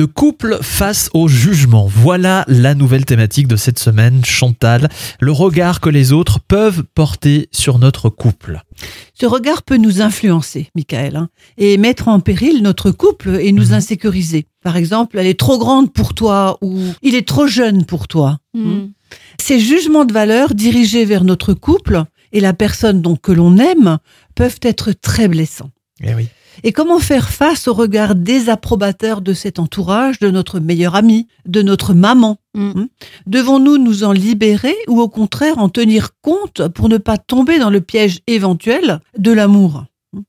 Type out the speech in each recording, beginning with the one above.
Le couple face au jugement. Voilà la nouvelle thématique de cette semaine, Chantal. Le regard que les autres peuvent porter sur notre couple. Ce regard peut nous influencer, Michael, hein, et mettre en péril notre couple et nous Mhm. insécuriser. Par exemple, elle est trop grande pour toi ou il est trop jeune pour toi. Hmm. Ces jugements de valeur dirigés vers notre couple et la personne donc que l'on aime peuvent être très blessants. Eh oui. Et comment faire face au regard désapprobateur de cet entourage, de notre meilleur ami, de notre maman Mm. Hmm Devons-nous nous en libérer ou au contraire en tenir compte pour ne pas tomber dans le piège éventuel de l'amour?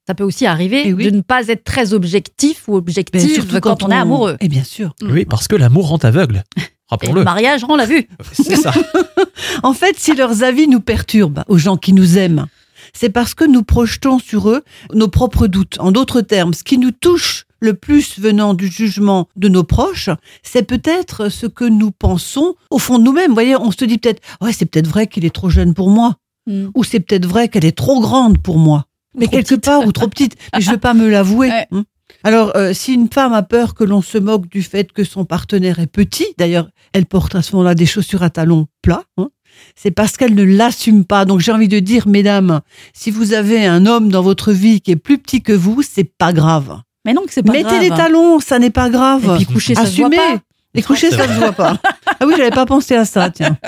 Ça peut aussi arriver Eh oui. de ne pas être très objectif ou Mais objective quand, on est amoureux. Et bien sûr. Oui, parce que l'amour rend aveugle. Et Rappelons-le. le mariage rend la vue. C'est ça. En fait, si leurs avis nous perturbent aux gens qui nous aiment, c'est parce que nous projetons sur eux nos propres doutes. En d'autres termes, ce qui nous touche le plus venant du jugement de nos proches, c'est peut-être ce que nous pensons au fond de nous-mêmes. Vous voyez, on se dit peut-être, ouais, c'est peut-être vrai qu'il est trop jeune pour moi, Hmm. ou c'est peut-être vrai qu'elle est trop grande pour moi. Mais trop quelque petite. part, ou trop petite. Mais je ne veux pas me l'avouer. Ouais. hein. Alors, euh, si une femme a peur que l'on se moque du fait que son partenaire est petit, d'ailleurs, elle porte à ce moment-là des chaussures à talons plats, hein, c'est parce qu'elle ne l'assume pas. Donc, j'ai envie de dire, mesdames, si vous avez un homme dans votre vie qui est plus petit que vous, c'est pas grave. Mais non, c'est pas Mettez grave. des talons, ça n'est pas grave. Et puis coucher, ça se voit Assumez. pas. Les couchers, C'est ça ne se voit pas. Ah oui, j'avais pas pensé à ça, tiens.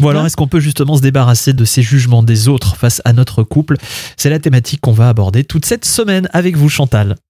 Bon alors, est-ce qu'on peut justement se débarrasser de ces jugements des autres face à notre couple? C'est la thématique qu'on va aborder toute cette semaine avec vous, Chantal.